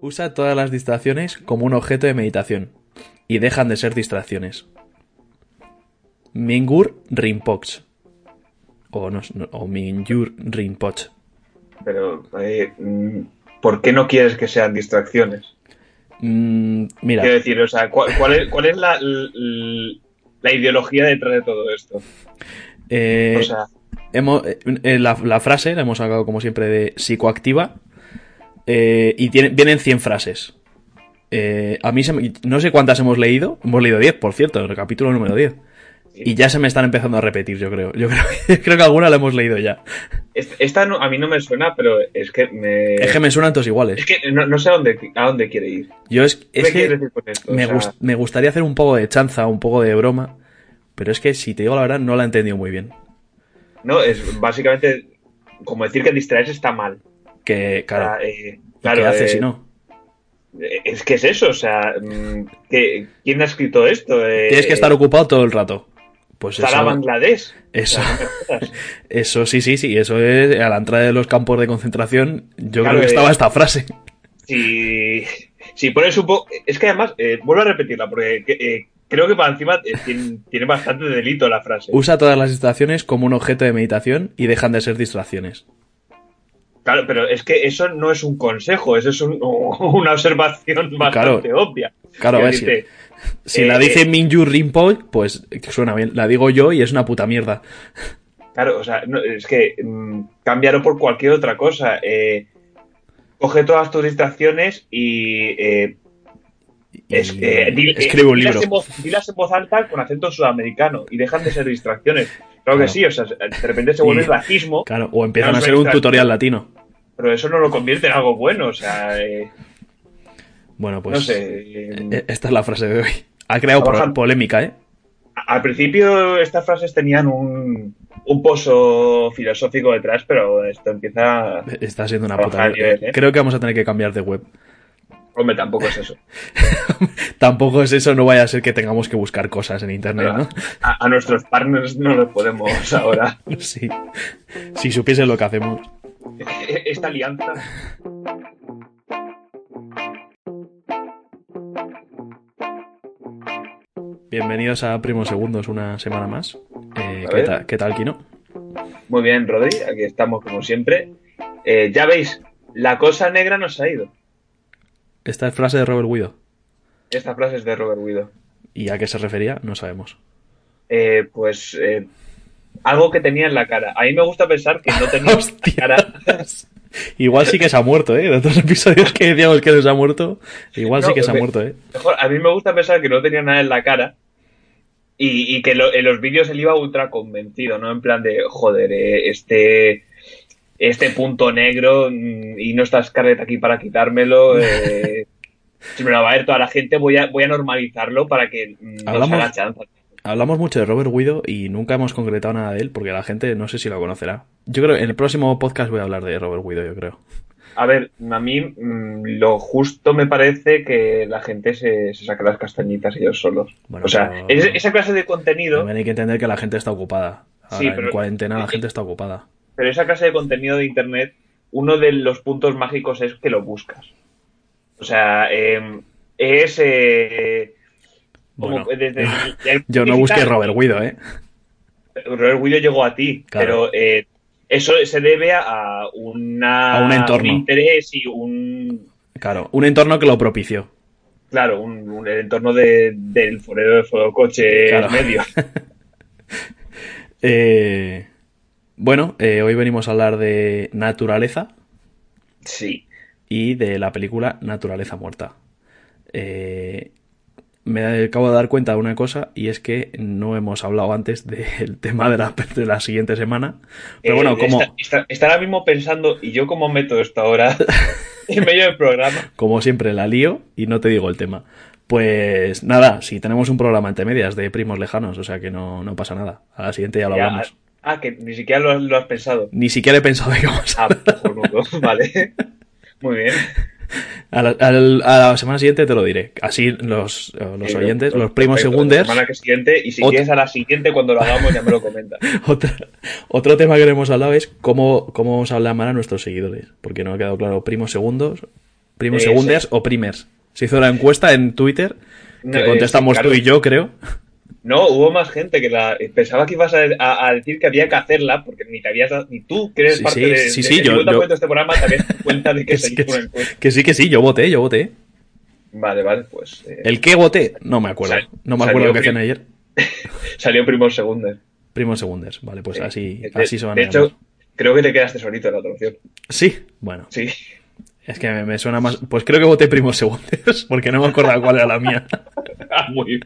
Usa todas las distracciones como un objeto de meditación y dejan de ser distracciones. Mingur Rinpoche. O, no, o Mingyur Rinpoche. Pero, eh, mm, ¿por qué no quieres que sean distracciones? Mm, mira, Quiero decir, o sea, ¿cuál, cuál es, cuál es la, l- la ideología detrás de todo esto? eh, O sea, hemos- eh, eh, la, la frase la hemos sacado como siempre de psicoactiva eh, y tiene, vienen 100 frases. Eh, a mí se me- no sé cuántas hemos leído, hemos leído 10, por cierto, el capítulo número 10. Y ya se me están empezando a repetir, yo creo. Yo creo, que- creo que alguna la hemos leído ya. est- esta no- a mí no me suena, pero es que me... Es que me suenan todos iguales. es que no, no sé a dónde, a dónde quiere ir. Yo es, ¿Qué es me quieres que decir con esto? me, O sea, gust- me gustaría hacer un poco de chanza, un poco de broma, pero es que si te digo la verdad no la he entendido muy bien. No, es básicamente como decir que distraerse está mal. Que, O sea, claro, eh, ¿y claro, ¿qué hace eh, si no? eh, Es que es eso, o sea, mm, ¿qué- ¿quién ha escrito esto? Eh, Tienes que estar ocupado todo el rato. Pues Sara eso, Bangladesh. eso, eso sí, sí, sí, eso es a la entrada de los campos de concentración. Yo Claro, creo que estaba esta frase. si, si pones un poco. Es que además, vuelvo a repetirla, porque eh, creo que para encima eh, tiene, tiene bastante delito la frase. Usa todas las distracciones como un objeto de meditación y dejan de ser distracciones. Claro, pero es que eso no es un consejo, eso es un- una observación bastante obvia. Claro, a ver si, si eh, la dice eh, Minju Rinpoche, pues suena bien. La digo yo y es una puta mierda. Claro, o sea, no, es que mm, cámbialo por cualquier otra cosa. Eh, coge todas tus distracciones y. eh, es- eh, di- eh, escribe un libro. dilas en voz alta con acento sudamericano y dejan de ser distracciones. Claro, Claro. que sí, o sea, de repente se vuelve racismo, Claro, o empiezan a ser un tutorial latino. pero eso no lo convierte en algo bueno, o sea, eh, Bueno, pues no sé. eh, eh, esta es la frase de hoy. Ha creado pro- polémica, ¿eh? al principio estas frases tenían un, un pozo filosófico detrás, pero esto empieza. Está siendo una puta. ¿eh? Creo que vamos a tener que cambiar de web. Hombre, tampoco es eso. Tampoco es eso, no vaya a ser que tengamos que buscar cosas en internet, ¿no? A, a nuestros partners no los podemos ahora. Sí. Si supiesen lo que hacemos. Esta alianza. Bienvenidos a Primos Segundos una semana más. Eh, ¿qué, tal, ¿Qué tal, Kino? Muy bien, Rodri, aquí estamos como siempre. Eh, ya veis, la cosa negra nos ha ido. Esta es frase de Robert Guido. Esta frase es de Robert Guido. ¿Y a qué se refería? No sabemos. Eh, pues eh, algo que tenía en la cara. A mí me gusta pensar que no tenía en la Hostia. cara. Igual sí que se ha muerto, ¿eh? De otros episodios que decíamos que no se ha muerto, igual sí que se ha me- muerto, ¿eh? Mejor, a mí me gusta pensar que no tenía nada en la cara y, y que lo- en los vídeos él iba ultra convencido, ¿no? En plan de, joder, eh, este, este punto negro mm, y no está Scarlett aquí para quitármelo. eh, si me lo va a ver toda la gente, voy a, voy a normalizarlo para que mm, no se haga chanza. Hablamos mucho de Robert Guido y nunca hemos concretado nada de él porque la gente no sé si lo conocerá. Yo creo que en el próximo podcast voy a hablar de Robert Guido, yo creo. A ver, a mí mm, lo justo me parece que la gente se, se saque las castañitas ellos solos. Bueno, o sea, pero- esa clase de contenido... También hay que entender que la gente está ocupada. Ahora, Sí, en cuarentena la gente está ocupada. Pero esa clase de contenido de internet, uno de los puntos mágicos es que lo buscas. O sea, eh, es. eh, como Bueno, desde el- el- yo no busqué Robert Guido, ¿eh? Robert Guido llegó a ti, Claro. pero eh, eso se debe a una, A un entorno. interés y un. Claro, un entorno que lo propició. Claro, un, un- el entorno de- del forero de fotocoche Claro. medio. Eh, bueno, eh, hoy venimos a hablar de naturaleza Sí. y de la película Naturaleza Muerta. Eh, me acabo de dar cuenta de una cosa y es que no hemos hablado antes del tema de la, de la siguiente semana. Pero Eh, bueno, como, está, está- está ahora mismo pensando, ¿y yo cómo meto esto ahora en medio del programa? como siempre la lío y no te digo el tema. Pues nada, si tenemos un programa entre medias de primos lejanos, o sea que no, no pasa nada. A la siguiente ya lo Ya, hablamos. Ah, que ni siquiera lo, lo has pensado. Ni siquiera he pensado de qué vamos a Ah, cojonudo, vale. Muy bien. A la, al- a la semana siguiente te lo diré. Así los, los Sí, oyentes, lo- los primos segunders. La semana que siguiente, y si quieres a la siguiente, cuando lo hagamos, ya me lo comentas. Otra- otro tema que no hemos hablado es cómo, cómo vamos a hablar mal a nuestros seguidores. Porque no ha quedado claro, primos segundos, primos Eh, segunders sí. o primers. Se hizo la encuesta en Twitter, que No, eh, contestamos sí, tú claro. y yo, creo. No, hubo más gente que la pensaba que ibas a, a- a decir que había que hacerla, porque ni te habías ni tú, que eres Sí, parte sí, de, sí, de- sí, del yo- 50% yo- de este programa, te habías cuenta de que Que se sí, que, hizo una encuesta. que sí, que sí, yo voté, yo voté. Vale, vale, pues eh, ¿El qué voté? No me acuerdo. Sal- No me acuerdo lo que hacían ayer. salió primo segundo. Primos segunders. Vale, pues así, De- así se van de a hecho, llamar. creo que te quedaste solito en la otra opción. Sí, bueno. Sí. Es que me, me suena más. Pues creo que voté primos segundos, porque no me acuerdo cuál era la mía. Ah, Muy bien.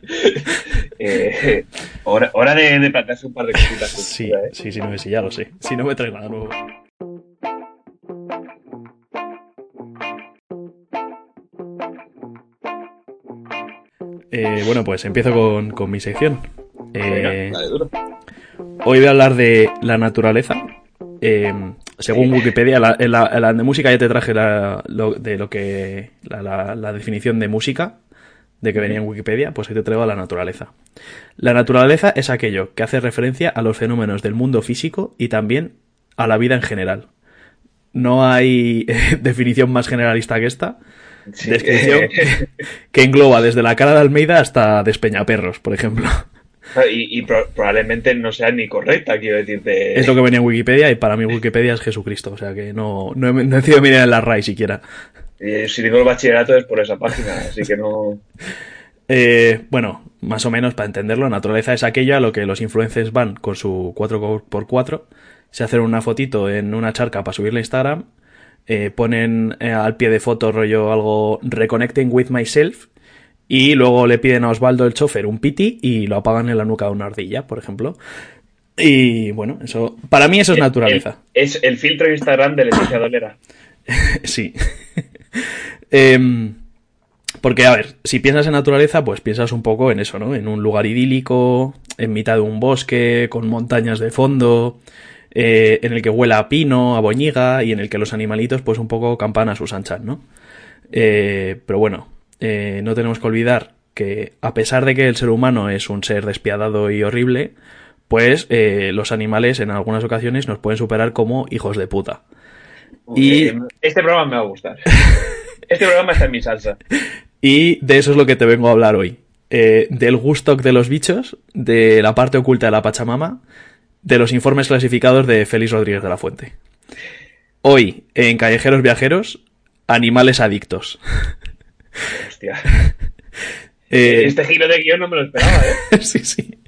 Eh, hora, hora de, de plantearse un par de cositas. Sí, ¿eh? sí, sí, no, sí, ya lo sé. Si no me trae nada nuevo. Eh, bueno, pues empiezo con, con mi sección. Eh, Venga, dale duro. Hoy voy a hablar de la naturaleza. Eh, según Wikipedia, la, en, la, en la de música ya te traje la, lo- de lo que la, la- la definición de música de que venía en Wikipedia, pues hoy te traigo a la naturaleza. La naturaleza es aquello que hace referencia a los fenómenos del mundo físico y también a la vida en general. No hay eh, definición más generalista que esta. Sí, descripción que, que engloba desde la cara de Almeida hasta Despeñaperros, por ejemplo. Y, y pro- probablemente no sea ni correcta, quiero decirte. Es lo que venía en Wikipedia y para mí Wikipedia es Jesucristo. O sea que no, no he, no he decidido mirar en la RAI siquiera. Eh, si tengo el bachillerato es por esa página, así que no. Eh, bueno, más o menos para entenderlo, naturaleza es aquello a lo que los influencers van con su 4x4, se hacen una fotito en una charca para subirla a Instagram, eh, ponen eh, al pie de foto rollo algo reconnecting with myself y luego le piden a Osvaldo el chofer un piti y lo apagan en la nuca de una ardilla, por ejemplo. Y bueno, eso para mí eso es naturaleza. El- es el filtro de Instagram de Leticia Dolera. Sí. Em, porque, a ver, si piensas en naturaleza, pues piensas un poco en eso, ¿no? En un lugar idílico, en mitad de un bosque, con montañas de fondo, eh, en el que huela a pino, a boñiga, y en el que los animalitos, pues un poco campan a sus anchas, ¿no? Eh, pero bueno, eh, no tenemos que olvidar que, a pesar de que el ser humano es un ser despiadado y horrible, pues eh, los animales en algunas ocasiones nos pueden superar como hijos de puta. Y- Este programa me va a gustar. Este programa está en mi salsa. Y de eso es lo que te vengo a hablar hoy. Eh, del gusto de los bichos, de la parte oculta de la Pachamama, de los informes clasificados de Félix Rodríguez de la Fuente. Hoy, en Callejeros Viajeros, animales adictos. Hostia. Eh, Este giro de guion no me lo esperaba, ¿eh? sí, sí.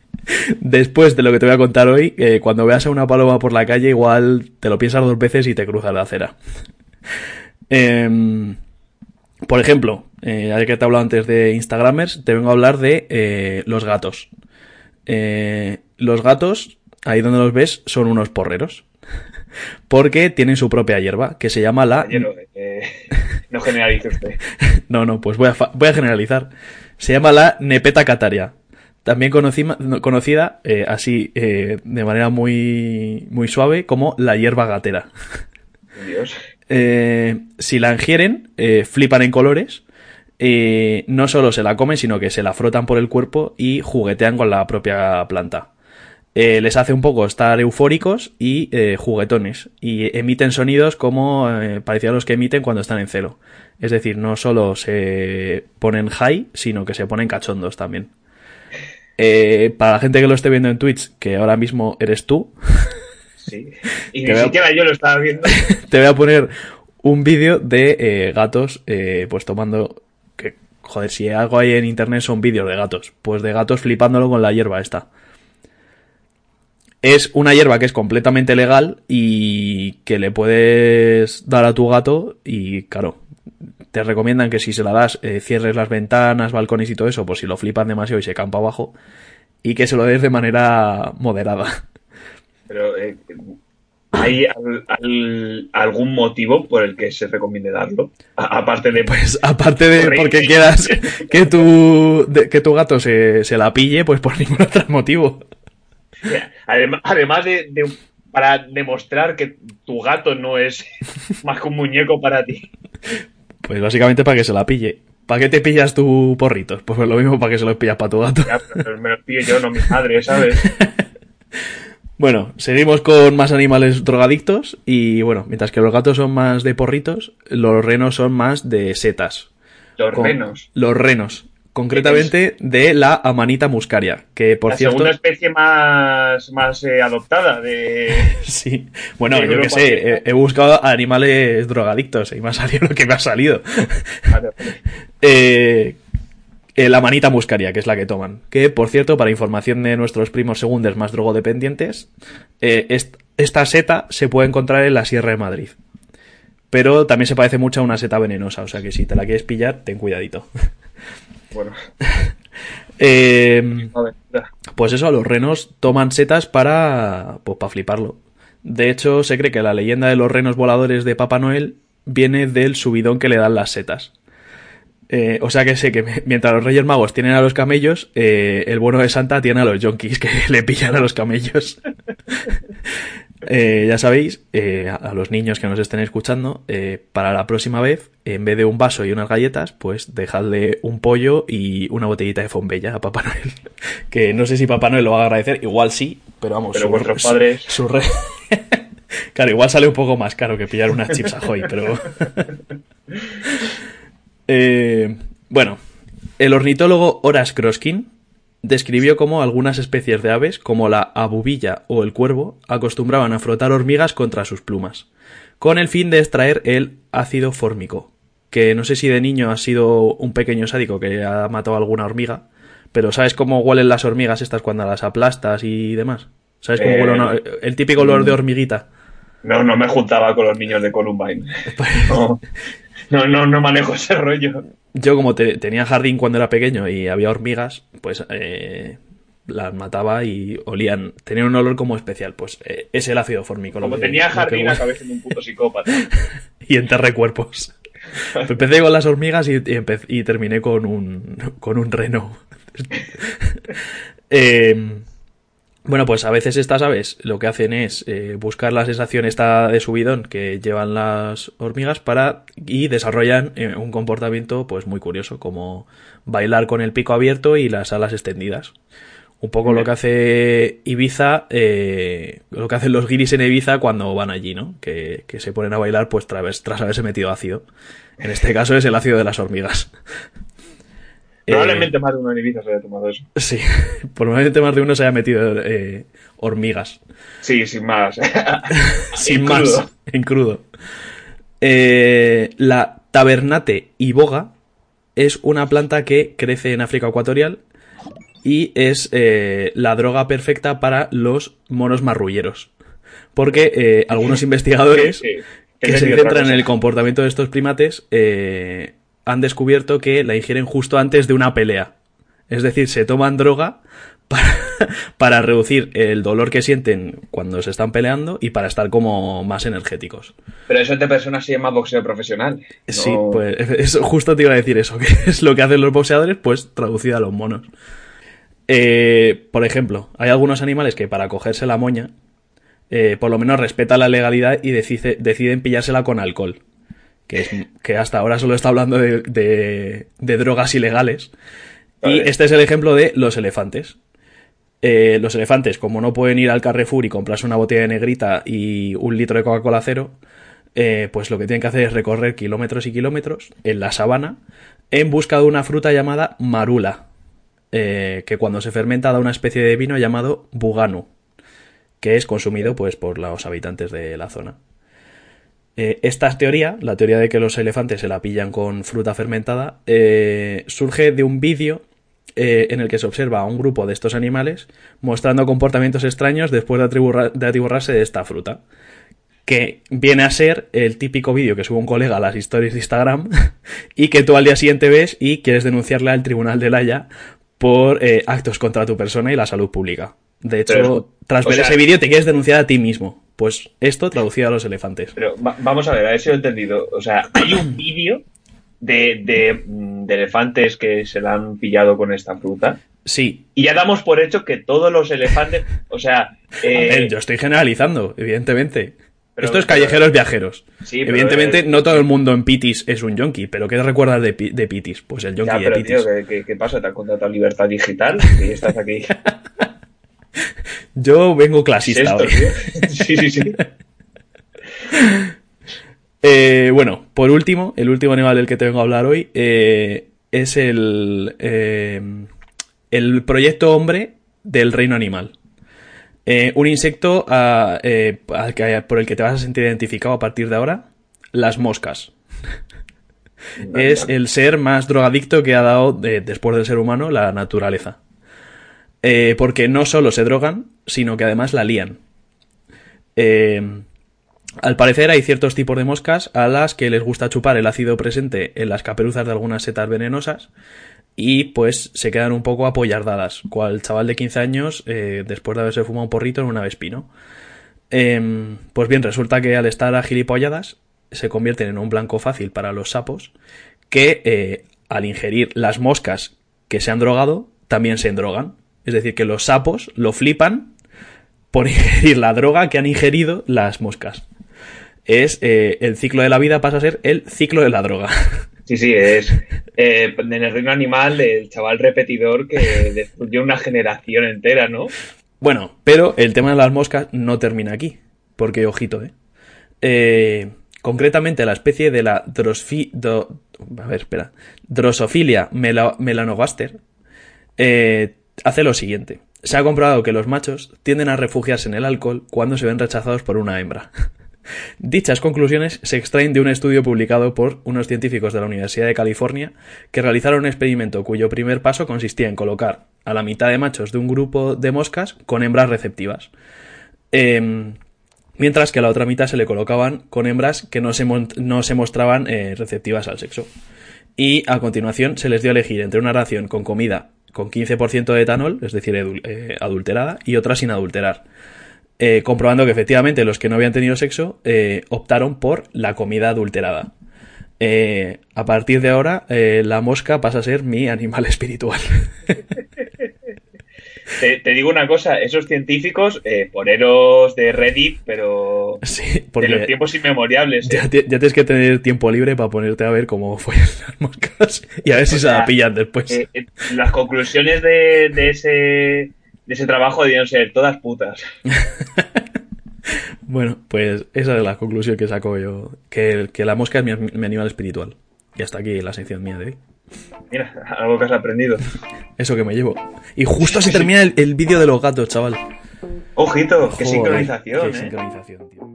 Después de lo que te voy a contar hoy, eh, cuando veas a una paloma por la calle, igual te lo piensas dos veces y te cruzas la acera. Em, por ejemplo, eh, ya que te he hablado antes de Instagramers, te vengo a hablar de los gatos. Los gatos, ahí donde los ves, son unos porreros. Porque tienen su propia hierba, que se llama la... no generalice usted. No, no, pues voy a, voy a generalizar. Se llama la Nepeta cataria. También conocida eh, así eh, de manera muy, muy suave como la hierba gatera. Dios. Eh, si la ingieren, flipan en colores. no solo se la comen, sino que se la frotan por el cuerpo y juguetean con la propia planta. Eh, les hace un poco estar eufóricos y eh, juguetones. Y emiten sonidos como eh, parecidos a los que emiten cuando están en celo. Es decir, no solo se ponen high, sino que se ponen cachondos también. Eh, para la gente que lo esté viendo en Twitch, que ahora mismo eres tú, Sí. Y ni siquiera yo lo estaba viendo. te voy a poner un vídeo de eh, gatos, eh, pues tomando. Que, joder, si algo hay en internet son vídeos de gatos. Pues de gatos flipándolo con la hierba esta. Es una hierba que es completamente legal y que le puedes dar a tu gato y, claro, te recomiendan que si se la das, eh, cierres las ventanas, balcones y todo eso, por si lo flipan demasiado y se campa abajo, y que se lo des de manera moderada. Pero, eh, ¿hay al- al- algún motivo por el que se recomiende darlo? A- aparte de. Pues aparte de porque quieras que tu, de- que tu gato se, se la pille, pues por ningún otro motivo. Además, además de, de- Para demostrar que tu gato no es más que un muñeco para ti. Pues básicamente para que se la pille. ¿Para qué te pillas tu porritos? Pues lo mismo para que se los pillas para tu gato. Ya, pero me los pillo yo, no mi madre, ¿sabes? Bueno, seguimos con más animales drogadictos y bueno, mientras que los gatos son más de porritos, los renos son más de setas. Los Con- renos. Los renos. Concretamente de la amanita muscaria, que por la cierto... segunda especie más, más eh, adoptada de... Sí. Bueno, de yo qué sé, he, he buscado animales drogadictos y me ha salido lo que me ha salido. Vale, vale. Eh, eh, la manita muscaria, que es la que toman. Que, por cierto, para información de nuestros primos segundos más drogodependientes, est- esta seta se puede encontrar en la Sierra de Madrid. Pero también se parece mucho a una seta venenosa, o sea que si te la quieres pillar, ten cuidadito. Bueno, Eh, pues eso, los renos toman setas para, pues, para fliparlo. De hecho, se cree que la leyenda de los renos voladores de Papá Noel viene del subidón que le dan las setas. Eh, o sea que sé que mientras los Reyes Magos tienen a los camellos, eh, el bueno de Santa tiene a los yonkis que le pillan a los camellos. Eh, ya sabéis, eh, a, los niños que nos estén escuchando, eh, para la próxima vez, en vez de un vaso y unas galletas, pues dejadle un pollo y una botellita de fombella a Papá Noel. Que no sé si Papá Noel lo va a agradecer, igual sí, pero vamos, Pero vuestros padres- su re- Claro, igual sale un poco más caro que pillar unas chips Ahoy, pero... Bueno, el ornitólogo Horace Kroskin describió cómo algunas especies de aves, como la abubilla o el cuervo, acostumbraban a frotar hormigas contra sus plumas, con el fin de extraer el ácido fórmico, que no sé si de niño has sido un pequeño sádico que ha matado a alguna hormiga, pero ¿sabes cómo huelen las hormigas estas cuando las aplastas y demás? ¿Sabes cómo Eh, huele una- el típico olor de hormiguita? No, no me juntaba con los niños de Columbine. No, no, no, no manejo ese rollo. Yo como te- tenía jardín cuando era pequeño y había hormigas, pues eh, las mataba y olían, tenían un olor como especial, pues eh, es el ácido fórmico. Como que- tenía jardín, huele. acabé siendo un puto psicópata. y enterré cuerpos. Empecé con las hormigas y, y empe- y terminé con un, con un reno. Eh, bueno, pues a veces estas aves lo que hacen es eh, buscar la sensación esta de subidón que llevan las hormigas para y desarrollan eh, un comportamiento pues muy curioso como bailar con el pico abierto y las alas extendidas. Un poco lo que hace Ibiza, eh, lo que hacen los guiris en Ibiza cuando van allí, ¿no? Que, que se ponen a bailar pues tras, tras haberse metido ácido. En este caso es el ácido de las hormigas. Eh, Probablemente más de uno en Ibiza se haya tomado eso. Sí, probablemente más de uno se haya metido eh, hormigas. Sí, sin más. Sin En más, crudo. en crudo. Eh, la tabernate iboga es una planta que crece en África Ecuatorial y es eh, la droga perfecta para los monos marrulleros. Porque eh, algunos investigadores Sí, sí. que se centran en el comportamiento de estos primates eh, han descubierto que la ingieren justo antes de una pelea. Es decir, se toman droga para, para reducir el dolor que sienten cuando se están peleando y para estar como más energéticos. Pero eso de personas se llama boxeo profesional. No- Sí, pues eso, justo te iba a decir eso, que es lo que hacen los boxeadores, pues traducido a los monos. Eh, por ejemplo, hay algunos animales que para cogerse la moña, eh, por lo menos respetan la legalidad y decide- deciden pillársela con alcohol. Que, es, que hasta ahora solo está hablando de, de- de drogas ilegales. Y este es el ejemplo de los elefantes. Eh, los elefantes, como no pueden ir al Carrefour y comprarse una botella de negrita y un litro de Coca-Cola cero, eh, pues lo que tienen que hacer es recorrer kilómetros y kilómetros en la sabana en busca de una fruta llamada marula, eh, que cuando se fermenta da una especie de vino llamado bugano, que es consumido pues por los habitantes de la zona. Eh, esta teoría, la teoría de que los elefantes se la pillan con fruta fermentada, eh, surge de un vídeo eh, en el que se observa a un grupo de estos animales mostrando comportamientos extraños después de, atiburra- de esta fruta. Que viene a ser el típico vídeo que sube un colega a las historias de Instagram y que tú al día siguiente ves y quieres denunciarle al tribunal de La Haya por actos contra tu persona y la salud pública. De hecho, Pero, tras ver sea- ese vídeo te quieres denunciar a ti mismo. Pues esto traducido a los elefantes. Pero va- vamos a ver, a ver si lo he entendido. O sea, hay un vídeo de, de, mm, de elefantes que se la han pillado con esta fruta. Sí, Y ya damos por hecho que todos los elefantes, o sea, A eh, ver, yo estoy generalizando, evidentemente. Pero- Esto es pero- callejeros viajeros. Sí, Evidentemente, es- no todo el mundo en Pitis es un yonki, pero ¿qué recuerdas de, de Pitis? Pues el Ya, yonki de pero Pitis. tío, ¿qué, qué, qué pasa? ¿Te han contratado Libertad Digital? Y estás aquí. Yo vengo ¿Qué es clasista hoy. Sí, sí, sí. Eh, bueno, por último, el último animal del que te vengo a hablar hoy eh, es el, eh, el proyecto hombre del reino animal. Eh, un insecto eh, por el que te vas a sentir identificado a partir de ahora, las moscas. Es el ser más drogadicto que ha dado, después del ser humano, la naturaleza. Eh, porque no solo se drogan, sino que además la lían. Eh, al parecer hay ciertos tipos de moscas a las que les gusta chupar el ácido presente en las caperuzas de algunas setas venenosas y pues se quedan un poco apoyardadas, cual chaval de 15 años eh, después de haberse fumado un porrito en una vespino. Em, pues bien, resulta que al estar agilipolladas se convierten en un blanco fácil para los sapos que eh, al ingerir las moscas que se han drogado también se endrogan. Es decir, que los sapos lo flipan por ingerir la droga que han ingerido las moscas. Es eh, el ciclo de la vida pasa a ser el ciclo de la droga. Sí, sí, es eh, en el reino animal el chaval repetidor que destruyó una generación entera, ¿no? Bueno, pero el tema de las moscas no termina aquí. Porque, ojito, ¿eh? Eh, concretamente la especie de la drosfi, do- a ver, espera, Drosophila mela- melanogaster eh, hace lo siguiente. Se ha comprobado que los machos tienden a refugiarse en el alcohol cuando se ven rechazados por una hembra. Dichas conclusiones se extraen de un estudio publicado por unos científicos de la Universidad de California que realizaron un experimento cuyo primer paso consistía en colocar a la mitad de machos de un grupo de moscas con hembras receptivas. Em, mientras que a la otra mitad se le colocaban con hembras que no se, mostraban eh, receptivas al sexo. Y a continuación se les dio a elegir entre una ración con comida con 15% de etanol, es decir, eh, adulterada, y otra sin adulterar. Eh, comprobando que efectivamente los que no habían tenido sexo eh, optaron por la comida adulterada. A partir de ahora, la mosca pasa a ser mi animal espiritual. Te, te digo una cosa, esos científicos, eh, poneros de Reddit, pero sí, de los tiempos inmemoriales. ¿eh? ya, ti- ya tienes que tener tiempo libre para ponerte a ver cómo fue las moscas y a ver si O se la sea, pillan después. Eh, eh, las conclusiones de, de ese de ese trabajo debían ser todas putas. Bueno, pues esa es la conclusión que saco yo. Que, que la mosca es mi, mi animal espiritual. Y hasta aquí la sección mía de hoy. Mira, algo que has aprendido. Eso que me llevo. Y justo se termina el, el vídeo de los gatos, chaval. Ojito, qué Joder, sincronización, Qué ¿eh? sincronización, tío.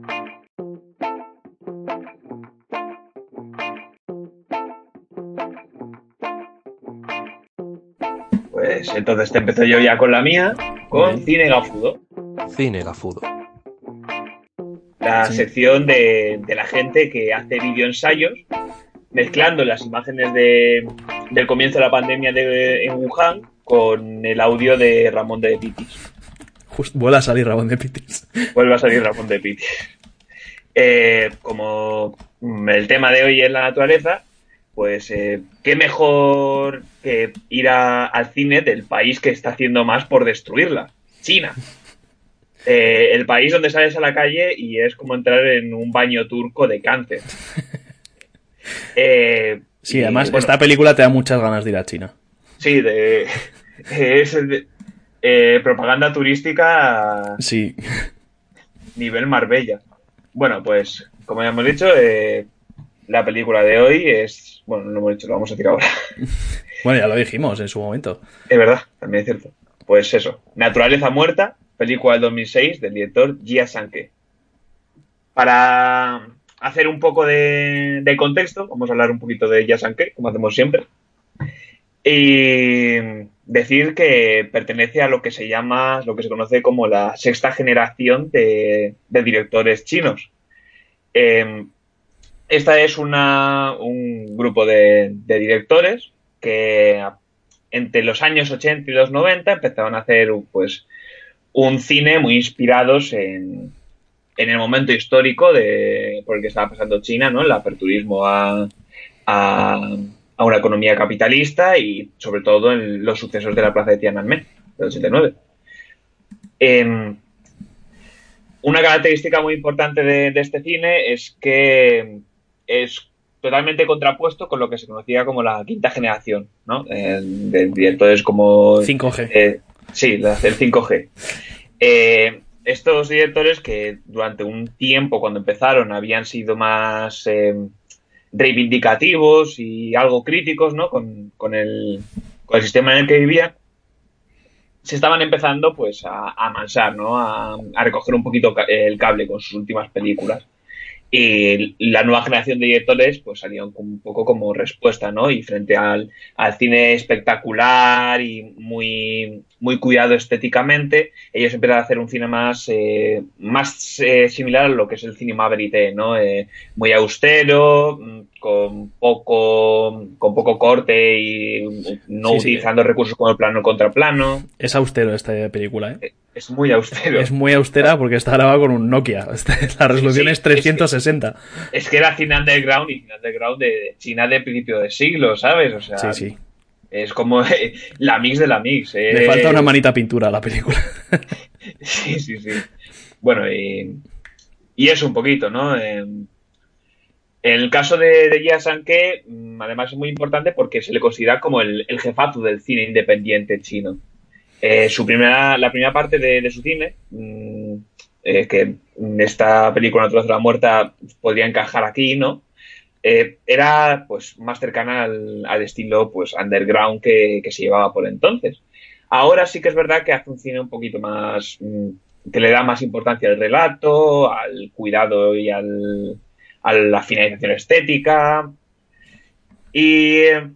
Pues entonces te empiezo yo ya con la mía, con Bien. Cine Gafudo. Cine gafudo. la Sí. sección de, de la gente que hace videoensayos mezclando las imágenes de, del comienzo de la pandemia de, en Wuhan con el audio de Ramón de Pitis. Justo vuela a salir Ramón de Pitis. Vuelve a salir Ramón de Pitis. Eh, como el tema de hoy es la naturaleza, pues eh, qué mejor que ir a- al cine del país que está haciendo más por destruirla, China. Eh, el país donde sales a la calle y es como entrar en un baño turco de cáncer. Eh, Sí, y, además, bueno, esta película te da muchas ganas de ir a China. Sí, de, es de- eh, propaganda turística Sí. nivel Marbella. Bueno, pues como ya hemos dicho, eh, la película de hoy es... Bueno, no lo hemos dicho, lo vamos a decir ahora. Bueno, ya lo dijimos en su momento. Es verdad, también es cierto. Pues eso, Naturaleza Muerta, película del 2006 del director Jia Sanke. Para hacer un poco de, contexto, vamos a hablar un poquito de Jia Sanke, como hacemos siempre. Y decir que pertenece a lo que se llama, lo que se conoce como la sexta generación de, directores chinos. Eh, esta es una, un grupo de, de directores que entre los años 80 y los 90 empezaron a hacer pues un cine muy inspirados en, en el momento histórico de por el que estaba pasando China, ¿no? El aperturismo a, a, a una economía capitalista y sobre todo en los sucesos de la plaza de Tiananmen del 89. Em, una característica muy importante de, de este cine es que es totalmente contrapuesto con lo que se conocía como la quinta generación, ¿no? Eh, de directores como... 5G. eh, sí, el 5G. Eh, estos directores que durante un tiempo, cuando empezaron, habían sido más eh, reivindicativos y algo críticos, ¿no? Con, con el, con el sistema en el que vivían, se estaban empezando, pues, a, a mansar, ¿no? A, a recoger un poquito el cable con sus últimas películas. Y la nueva generación de directores pues salieron un poco como respuesta, ¿no? Y frente al, al cine espectacular y muy, muy cuidado estéticamente, ellos empezaron a hacer un cine más, eh, más eh, similar a lo que es el cinema verité, ¿no? Eh, muy austero, mm, con poco, con poco corte y no Sí, sí. utilizando recursos como el plano contra plano. Es austero esta película, ¿eh? Es muy austero. Es muy austera porque está grabada con un Nokia. La resolución Sí, es 360. Es que era cine underground y cine underground de, China de principio de siglo, ¿sabes? O sea, Sí, sí. es como eh, la mix de la mix. eh. Le falta una manita pintura a la película. Sí, sí, sí. Bueno, y, y eso un poquito, ¿no? Eh, en el caso de, de Sanke, mm, además es muy importante porque se le considera como el, el jefazo del cine independiente chino. Eh, su primera, la primera parte de, su cine, mm, eh, que esta película Naturaleza de la Muerta podría encajar aquí, ¿no? Eh, era pues más cercana al, estilo pues underground que, que se llevaba por entonces. Ahora sí que es verdad que hace un cine un poquito más mm, que le da más importancia al relato, al cuidado y al, a la finalización estética. Y eh,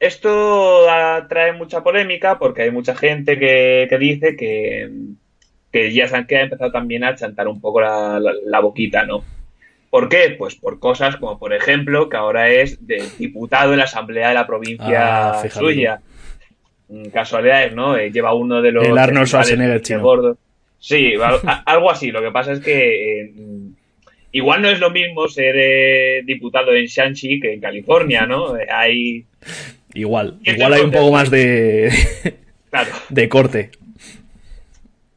esto atrae mucha polémica porque hay mucha gente que, que dice que, que ya se ha empezado también a chantar un poco la, la- la boquita, ¿no? ¿Por qué? Pues por cosas como, por ejemplo, que ahora es de diputado en la Asamblea de la provincia Ah, suya. Mm, Casualidades, ¿no? Eh, lleva uno de los... El Arnold Schwarzenegger chino. gordo. Sí, algo así. Lo que pasa es que eh, igual no es lo mismo ser eh, diputado en Shanxi que en California, ¿no? Hay... Igual. Igual hay un poco más de, Claro. de corte.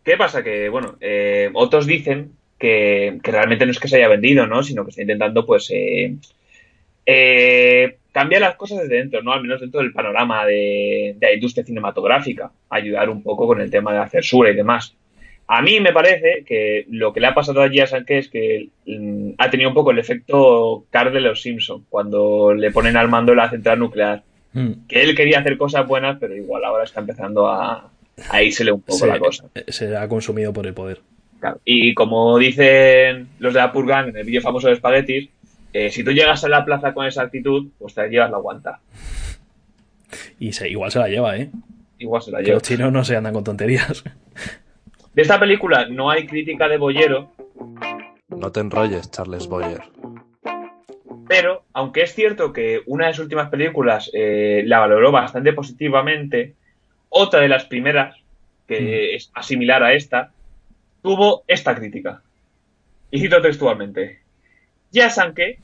¿Qué pasa? Que, bueno, eh, otros dicen que, que realmente no es que se haya vendido, ¿no? Sino que está intentando, pues, eh, eh, cambiar las cosas desde dentro, ¿no? Al menos dentro del panorama de, de la industria cinematográfica. Ayudar un poco con el tema de la censura y demás. A mí me parece que lo que le ha pasado a Gia Sanke es que mm, ha tenido un poco el efecto Carl de los Simpson cuando le ponen al mando la central nuclear. Mm. Que él quería hacer cosas buenas, pero igual ahora está empezando a, a írsele un poco Se, la cosa. se ha consumido por el poder. Claro. Y como dicen los de la Purgan en el vídeo famoso de Spaghettis, eh, si tú llegas a la plaza con esa actitud, pues te llevas la guanta. Y se, igual se la lleva, ¿eh? Igual se la Que lleva. los chinos no se andan con tonterías. De esta película no hay crítica de Bollero, No te enrolles, Charles Boyer. Pero aunque es cierto que una de sus últimas películas eh, la valoró bastante positivamente, otra de las primeras, que es más similar a esta, tuvo esta crítica. Y cito textualmente. Ya Sanke,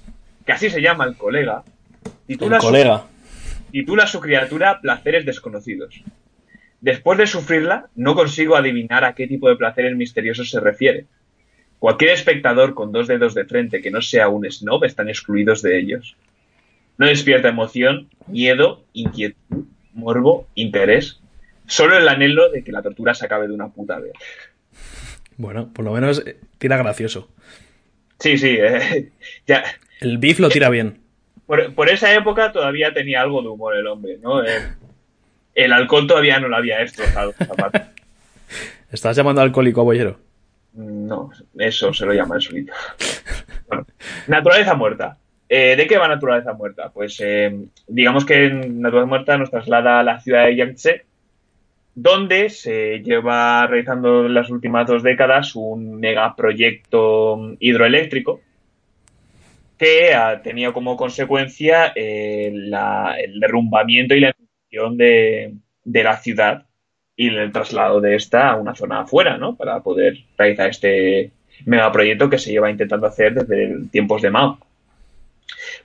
que así se llama el colega, titula El su- titula su criatura Placeres desconocidos. Después de sufrirla, no consigo adivinar a qué tipo de placeres misteriosos se refiere. Cualquier espectador con dos dedos de frente que no sea un snob están excluidos de ellos. No despierta emoción, miedo, inquietud, morbo, interés. Solo el anhelo de que la tortura se acabe de una puta vez. Bueno, por lo menos eh, tira gracioso. Sí, sí, eh, ya, El beef lo tira bien. por, por esa época todavía tenía algo de humor el hombre, ¿no? Eh, el alcohol todavía no lo había destrozado. ¿Estás llamando alcohólico a Bollero? No, eso se lo llama el solito. Bueno, naturaleza muerta. Eh, ¿De qué va Naturaleza muerta? Pues eh, digamos que Naturaleza muerta nos traslada a la ciudad de Yangtze, donde se lleva realizando las últimas dos décadas un megaproyecto hidroeléctrico que ha tenido como consecuencia eh, el derrumbamiento y la destrucción de, de la ciudad y el traslado de esta a una zona afuera, ¿no? Para poder realizar este megaproyecto que se lleva intentando hacer desde tiempos de Mao.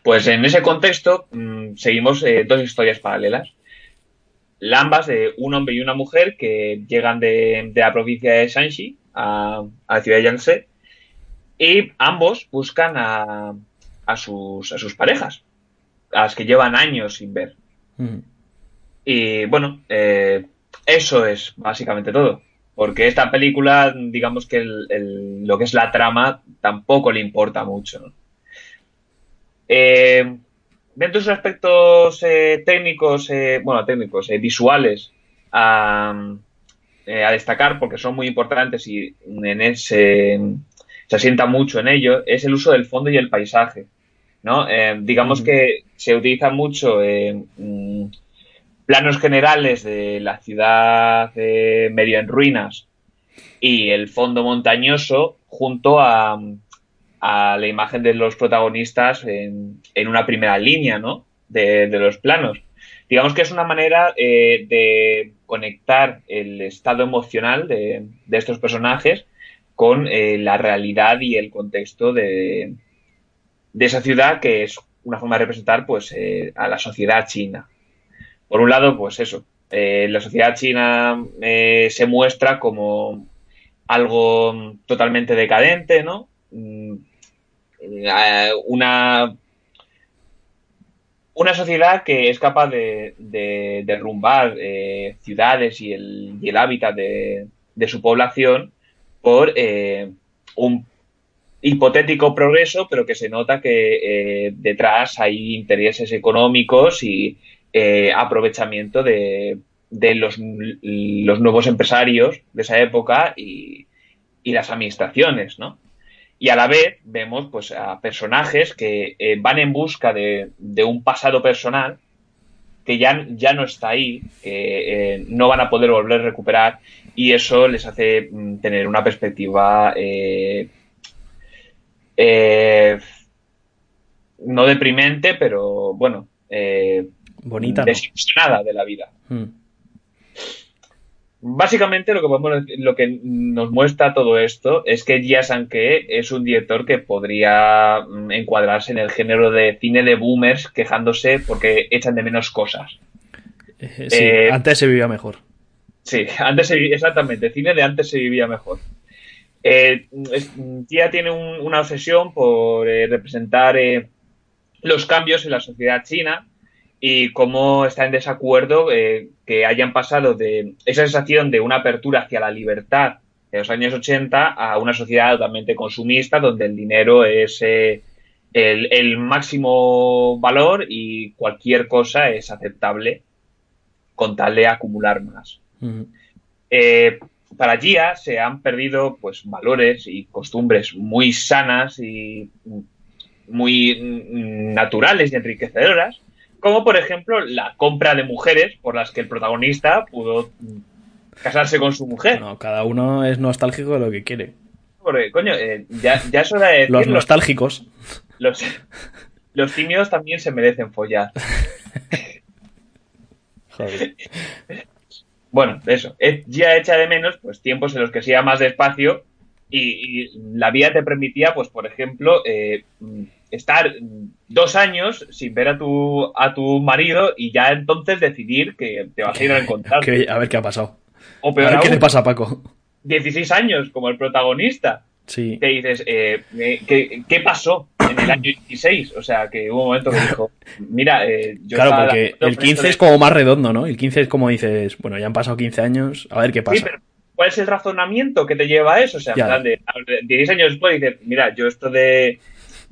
Pues en ese contexto mmm, seguimos eh, dos historias paralelas. La ambas de un hombre y una mujer que llegan de, de la provincia de Shanxi a, a la ciudad de Yangtze y ambos buscan a, a, sus, a sus parejas, a las que llevan años sin ver. Mm. Y bueno, eh, eso es básicamente todo. Porque esta película, digamos que el- el- lo que es la trama tampoco le importa mucho. ¿no? Eh, dentro de sus aspectos eh, técnicos, eh, bueno, técnicos, eh, visuales, a, eh, a destacar, porque son muy importantes y en ese, se asienta mucho en ello, es el uso del fondo y el paisaje. ¿no? Eh, digamos que se utiliza mucho mm, planos generales de la ciudad eh, medio en ruinas y el fondo montañoso junto a, a la imagen de los protagonistas en, en una primera línea ¿no? de, los planos. Digamos que es una manera eh, de conectar el estado emocional de, estos personajes con eh, la realidad y el contexto de, de esa ciudad que es una forma de representar pues a la sociedad china. Por un lado, pues eso, eh, la sociedad china eh, se muestra como algo totalmente decadente, ¿no? Mm, eh, Una, una sociedad que es capaz de, de derrumbar ciudades y el, y el hábitat de, de su población por un hipotético progreso, pero que se nota que detrás hay intereses económicos y eh, aprovechamiento de, de los, los nuevos empresarios de esa época y, y las administraciones, ¿no? Y a la vez vemos pues a personajes que eh, van en busca de, de, un pasado personal que ya, ya no está ahí, que eh, no van a poder volver a recuperar y eso les hace mm, tener una perspectiva no deprimente, pero bueno, bonita, desilusionada ¿no? de la vida. Mm. Básicamente lo que, podemos, lo que nos muestra todo esto es que Jia Sanke es un director que podría mm, encuadrarse en el género de cine de boomers quejándose porque echan de menos cosas. Eh, sí, eh, antes se vivía mejor. Sí, antes se vivía, exactamente, cine de antes se vivía mejor. Eh, Jia tiene un, una obsesión por eh, representar los cambios en la sociedad china y cómo está en desacuerdo eh, que hayan pasado de esa sensación de una apertura hacia la libertad de los años 80 a una sociedad totalmente consumista donde el dinero es eh, el, el, máximo valor y cualquier cosa es aceptable con tal de acumular más. Uh -huh. eh, para Gia se han perdido pues valores y costumbres muy sanas y muy naturales y enriquecedoras como por ejemplo la compra de mujeres por las que el protagonista pudo casarse con su mujer. No, cada uno es nostálgico de lo que quiere. Porque, coño, eh, ya, ya es hora de Los nostálgicos. Los, los tímidos también se merecen follar. Joder. Bueno, eso. Ya echa de menos pues tiempos en los se iba más despacio y, y, la vida te permitía, pues, por ejemplo, eh, estar dos años sin ver a tu, a tu marido y ya entonces decidir que te vas a ir a encontrar. A ver qué ha pasado. O peor a ver aún, qué le pasa a Paco. 16 años como el protagonista. Sí. Te dices, eh, ¿qué, ¿qué, pasó en el año 16? O sea, que hubo un momento que dijo, mira, eh, yo Claro, porque el 15 es como más redondo, ¿no? El 15 es como dices, bueno, ya han pasado 15 años, a ver qué pasa. Sí, pero ¿cuál es el razonamiento que te lleva a eso? O sea, en plan de, 16 años después dices, mira, yo esto de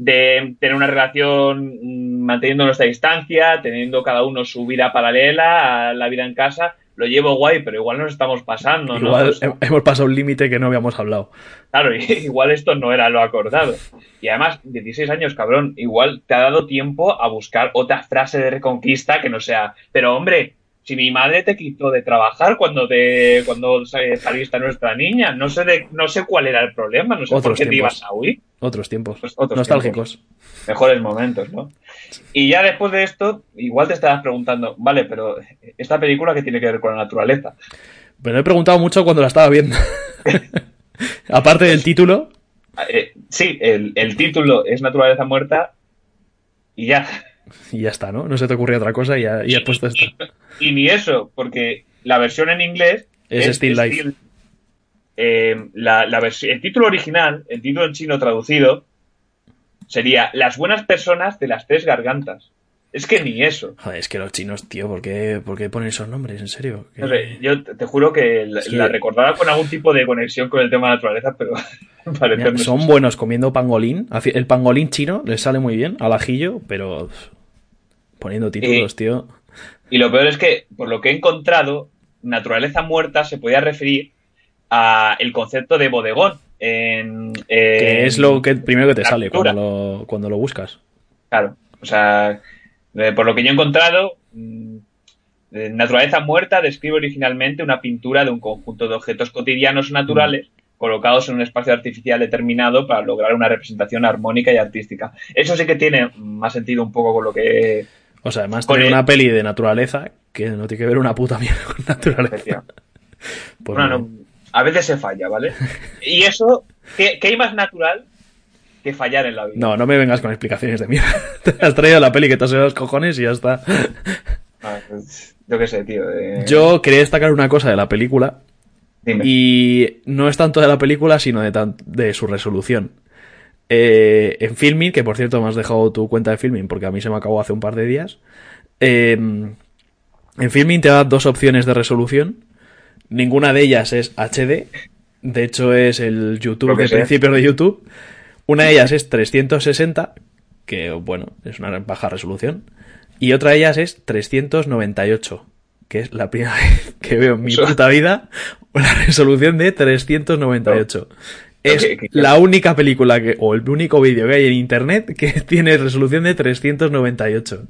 de tener una relación mm, manteniendo nuestra distancia, teniendo cada uno su vida paralela a la vida en casa, lo llevo guay, pero igual nos estamos pasando, ¿no? Hemos pasado un límite que no habíamos hablado. Claro, igual esto no era lo acordado. Y además, 16 años, cabrón, igual te ha dado tiempo a buscar otra frase de reconquista que no sea, pero hombre, si mi madre te quitó de trabajar cuando te cuando saliste a nuestra niña, no sé de, no sé cuál era el problema, no sé Otros por qué tiempos. te ibas a huir. Otros tiempos. Pues otros Nostálgicos. Tiempos. Mejores momentos, ¿no? Y ya después de esto, igual te estabas preguntando, vale, pero esta película qué tiene que ver con la naturaleza. Pero he preguntado mucho cuando la estaba viendo. Aparte del título. Eh, sí, el, el título es Naturaleza Muerta y ya. Y ya está, ¿no? No se te ocurrió otra cosa y ya, y has puesto esto. Y, ni eso, porque la versión en inglés es, es Still Life. Still, eh, la, la el título original, el título en chino traducido, sería Las buenas personas de las tres gargantas. Es que ni eso. Joder, es que los chinos, tío, ¿por qué, por qué ponen esos nombres? En serio. Que- No sé, yo te te juro que la, Sí. la recordaba con algún tipo de conexión con el tema de la naturaleza, pero Mira, son buenos comiendo pangolín. El pangolín chino les sale muy bien, al ajillo, pero poniendo títulos, Eh, tío. Y lo peor es que, por lo que he encontrado, naturaleza muerta se podía referir a el concepto de bodegón. En, Que es lo que primero que te sale cuando lo, cuando lo buscas. Claro, o sea, por lo que yo he encontrado, mm, Naturaleza Muerta describe originalmente una pintura de un conjunto de objetos cotidianos naturales colocados en un espacio artificial determinado para lograr una representación armónica y artística. Eso sí que tiene más sentido un poco con lo que O sea, además el- una peli de naturaleza que no tiene que ver una puta mierda con naturaleza. Pues Bueno, no. a veces se falla, ¿vale? Y eso, ¿qué, qué hay más natural que fallar en la vida? No, no me vengas con explicaciones de mierda. Te has traído la peli que te has los cojones y ya está. Ah, pues, yo qué sé, tío. eh, Yo quería destacar una cosa de la película dime. y no es tanto de la película, sino de su resolución. Eh, en Filming, que por cierto me has dejado tu cuenta de Filming porque a mí se me acabó hace un par de días. eh, en Filming te da dos opciones de resolución. Ninguna de ellas es HD. De hecho, es el YouTube de sea. principios de YouTube. Una de ellas es 360, que bueno, es una baja resolución. Y otra de ellas es 398, que es la primera vez que veo en mi Eso. puta vida una resolución de 398. Es la única película que, o el único vídeo que hay en internet que tiene resolución de 398.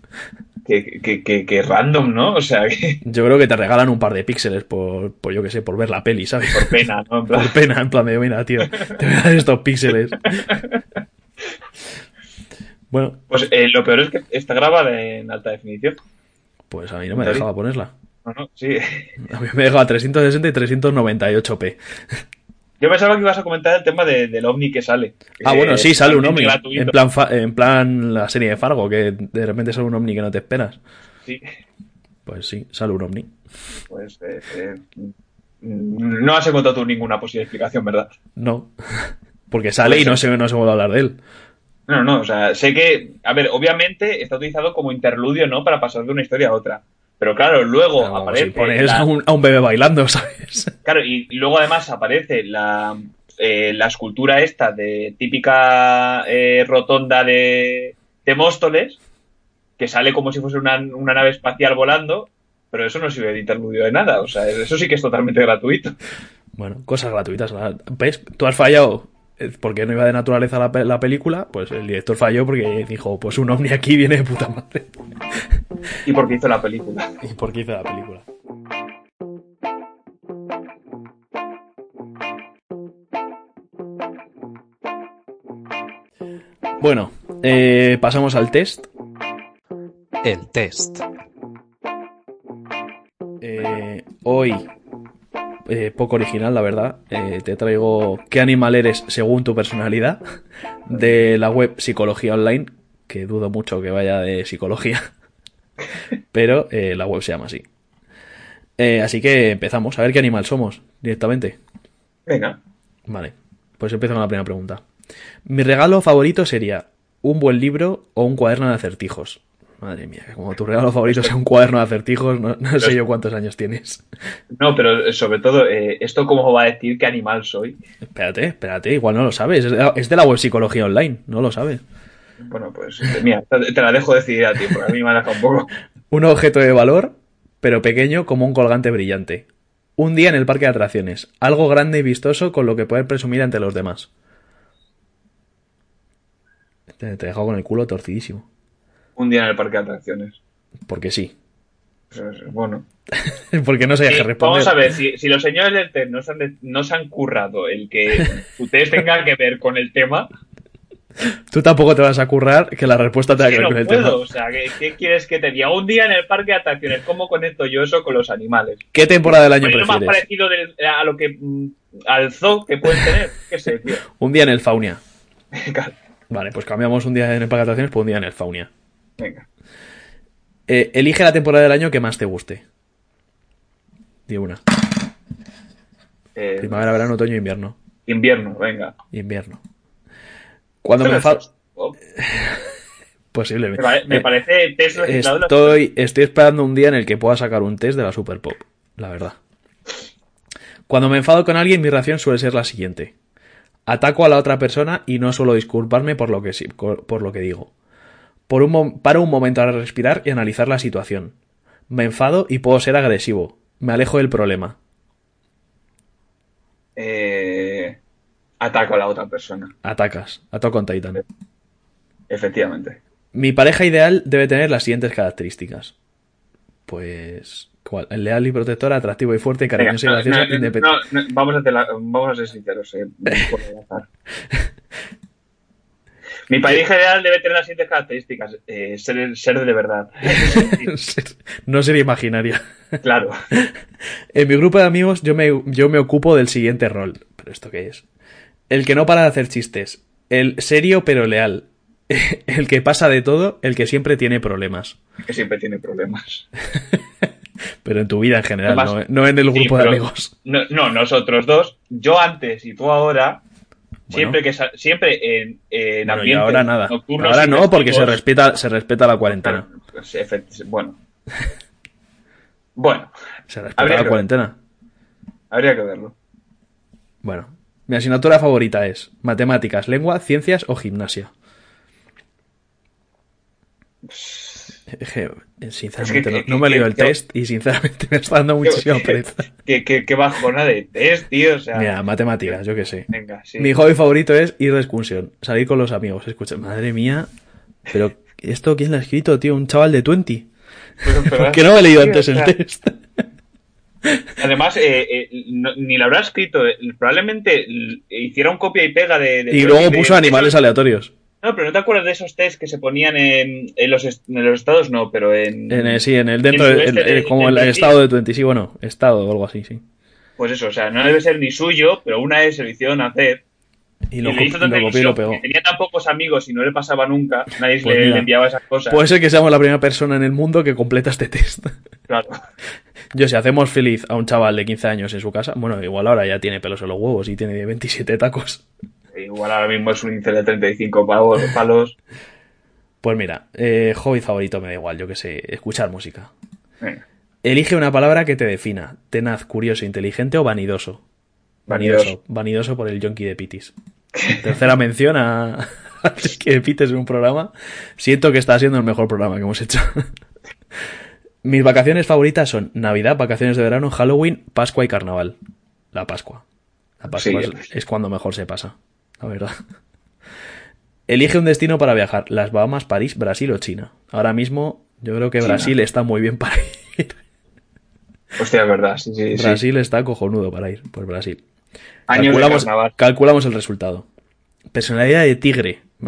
Que, que, que, que random, ¿no? O sea, que Yo creo que te regalan un par de píxeles por, por yo que sé, por ver la peli, ¿sabes? por pena, ¿no? En plan, Por pena, en plan de, mira, tío, te voy a dar estos píxeles. Bueno, Pues eh, lo peor es que está grabada en alta definición. pues a mí no me dejaba ponerla. No, no, sí. A mí me dejaba 360 y 398p. Yo pensaba que ibas a comentar el tema de- del ovni que sale. Ah, Eh, bueno, sí, sale un ovni. En plan, en plan la serie de Fargo, que de repente sale un ovni que no te esperas. Sí, Pues sí, sale un ovni. pues eh, eh, no has encontrado tú ninguna posible explicación, ¿verdad? No. Porque sale y no se, no se vuelve a hablar de él. No, no, o sea, sé que, a ver, obviamente está utilizado como interludio, ¿no? Para pasar de una historia a otra. Pero claro, luego Como aparece. si pones la- a, un, a un bebé bailando, ¿sabes? Claro, y luego además aparece la, eh, la escultura esta de típica eh, rotonda de, de Móstoles, que sale como si fuese una, una nave espacial volando, pero eso no sirve de interludio de nada, o sea, eso sí que es totalmente gratuito. Bueno, cosas gratuitas. ¿Ves? Tú has fallado porque no iba de naturaleza la, pe- la película, pues el director falló porque dijo, pues un ovni aquí viene de puta madre. Y porque hizo la película. ¿Y por qué hizo la película? Bueno, eh, pasamos al test. El test. Eh, hoy, eh, poco original, la verdad. eh, te traigo qué animal eres según tu personalidad de la web Psicología Online, que dudo mucho que vaya de psicología, pero eh, la web se llama así. Así que empezamos a ver qué animal somos directamente. Venga. Vale, pues empiezo con la primera pregunta. Mi regalo favorito sería un buen libro o un cuaderno de acertijos. Madre mía, que como tu regalo favorito sea un cuaderno de acertijos, no, no sé yo cuántos años tienes. No, pero eh, sobre todo, eh, ¿esto cómo va a decir qué animal soy? Espérate, espérate, igual no lo sabes. Es de la, es de la web Psicología Online, no lo sabes. Bueno, pues eh, mira, te la dejo decidir a ti, porque a mí me ha un poco. Un objeto de valor, pero pequeño como un colgante brillante. Un día en el parque de atracciones. Algo grande y vistoso con lo que poder presumir ante los demás. Te, te he dejado con el culo torcidísimo. Un día en el parque de atracciones. Porque sí. Pues, Bueno. Porque no sabía Sí, qué responder. vamos a ver, si, si los señores del test no se, han, de- no se han currado el que tu test tenga que ver con el tema, Tú tampoco te vas a currar que la respuesta tenga que que ver no con el puedo. tema. O sea, ¿qué, qué quieres que te diga? Un día en el parque de atracciones, ¿cómo conecto yo eso con los animales? ¿Qué temporada del año lo más prefieres? parecido del- a lo que mm, al zoo que pueden tener. ¿Qué sé, tío? Un día en el Faunia. Vale, pues cambiamos un día en el parque de atracciones por un día en el Faunia. Venga. Eh, elige la temporada del año que más te guste. Di una. Eh, Primavera, verano, otoño, invierno. invierno, venga. Invierno. Cuando me oh, Posiblemente. Me, pare- me Eh, parece test Estoy, estoy esperando un día en el que pueda sacar un test de la Super Pop, la verdad. Cuando me enfado con alguien, mi reacción suele ser la siguiente. Ataco a la otra persona y no suelo disculparme por lo que, por lo que digo. Por un paro un momento a respirar y analizar la situación. Me enfado y puedo ser agresivo. Me alejo del problema. Eh, ataco a la otra persona, Atacas. Ataco con Titan. efectivamente. Mi pareja ideal debe tener las siguientes características. Pues... ¿Cuál? El leal y protector, atractivo y fuerte, cariñoso y gracioso, no, vamos, a la- vamos a ser sinceros. eh. Mi pareja ideal debe tener las siguientes características. eh, ser, ser de verdad. no sería imaginaria. claro. En mi grupo de amigos yo me, yo me ocupo del siguiente rol. ¿Pero esto qué es? El que no para de hacer chistes. El serio pero leal. El que pasa de todo, el que siempre tiene problemas. Que siempre tiene problemas. Pero en tu vida en general, Además- no, no en el Sí, grupo de amigos. No, no, nosotros dos. Yo antes y tú ahora. Siempre que siempre en, en Bueno, ahora nada. Ahora no, porque se respeta, se respeta la cuarentena. Pues, efe- Bueno. Bueno, Se respeta la cuarentena. habría que verlo. Bueno, mi asignatura favorita es matemáticas, lengua, ciencias o gimnasia. Sinceramente, que- no, que- no me he que- leído el que- test y sinceramente me está dando muchísima pereza. Qué, bajona de test, tío. O sea, Mira, matemáticas, yo qué sé. venga, sí. Mi hobby favorito es ir de excursión, salir con los amigos. Escucha, madre mía, pero ¿esto quién lo ha escrito, tío? Un chaval de 20. Pero- pero- ¿Por qué no he leído antes el test? Además, eh, eh, no- ni lo habrá escrito. eh, Probablemente hiciera un copia y pega de. de- Y luego de- puso de animales aleatorios. No, pero no te acuerdas de esos test que se ponían en, en los, est- en los estados, no, pero en. En el- sí, en el dentro, en el el- de- como el, estado de 20, sí, bueno, estado o algo así, sí. Pues eso, o sea, no debe ser ni suyo, pero una vez se lo hicieron hacer. Y lo, y hizo tanta lo copió y lo pegó. tenía tan pocos amigos y no le pasaba nunca, nadie Pues le, mira. le enviaba esas cosas. Puede ser que seamos la primera persona en el mundo que completa este test. Claro. Yo, si hacemos feliz a un chaval de 15 años en su casa, bueno, igual ahora ya tiene pelos en los huevos y tiene 27 tacos. Igual ahora mismo es un incel de 35 pavos, palos. Pues mira, eh, hobby favorito me da igual, yo que sé, escuchar música. Venga, Elige una palabra que te defina. Tenaz, curioso, inteligente o vanidoso. Vanidoso. Vanidoso. Vanidoso por el yonki de Pitis. Tercera mención a, yonki de Pitis en un programa. Siento que está siendo el mejor programa que hemos hecho. Mis vacaciones favoritas son Navidad, vacaciones de verano, Halloween, Pascua y Carnaval. La Pascua. La Pascua Sí. es, es cuando mejor se pasa, la verdad. Elige un destino para viajar. Las Bahamas, París, Brasil o China. Ahora mismo yo creo que China. Brasil está muy bien para ir. hostia, es verdad, sí, sí, sí. Brasil está cojonudo para ir. Pues Brasil. Años calculamos, el resultado. Personalidad de tigre.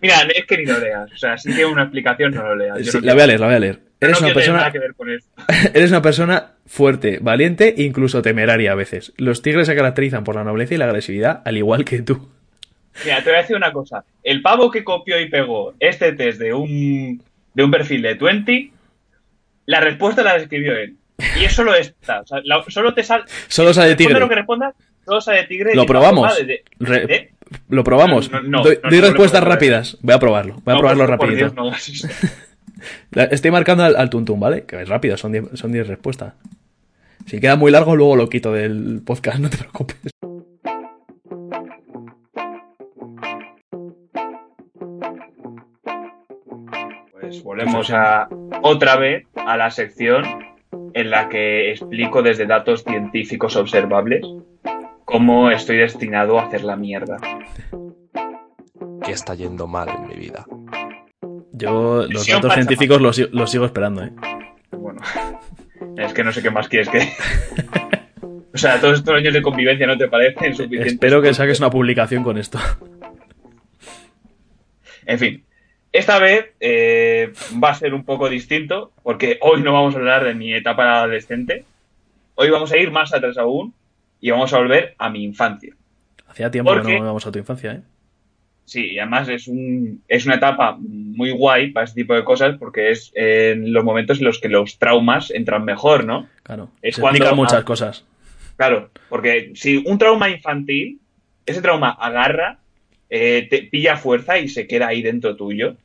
Mira, es que ni lo leas. O sea, si tiene una explicación, no lo leas. Yo Sí, no la voy a leer, la voy a leer. Eres no una persona, nada que ver con esto. eres una persona fuerte, valiente e incluso temeraria a veces. Los tigres se caracterizan por la nobleza y la agresividad, al igual que tú. Mira, te voy a decir una cosa. El pavo que copió y pegó este test de un, de un perfil de 20, la respuesta la escribió él. Y es solo esta. O sea, la- solo te sale. Solo sale Responde tigre. lo que respondas, solo sale tigre. Lo probamos. de- Re- ¿Eh? Lo probamos. No, no, no, doy doy respuestas rápidas. Voy a probarlo. Voy a probarlo por- Estoy marcando al, al tuntum, ¿vale? Que es rápido, son 10 son 10 respuestas. Si queda muy largo, luego lo quito del podcast, no te preocupes. Pues volvemos a otra vez a la sección en la que explico desde datos científicos observables cómo estoy destinado a hacer la mierda. ¿Qué está yendo mal en mi vida? Yo los datos Pachamama. científicos los, si- los sigo esperando, ¿eh? Bueno, es que no sé qué más quieres que. O sea, todos estos años de convivencia no te parecen suficientes. Espero que saques una publicación con esto. En fin, esta vez eh, va a ser un poco distinto porque hoy no vamos a hablar de mi etapa adolescente. Hoy vamos a ir más atrás aún y vamos a volver a mi infancia. Hacía tiempo ¿Por que no íbamos a tu infancia, ¿eh? Sí, y además es, un, es una etapa muy guay para este tipo de cosas porque es en los momentos en los que los traumas entran mejor, ¿no? Claro. Es se cuando- explican muchas ah. cosas. Claro, porque si un trauma infantil, ese trauma agarra, eh, te pilla fuerza y se queda ahí dentro tuyo.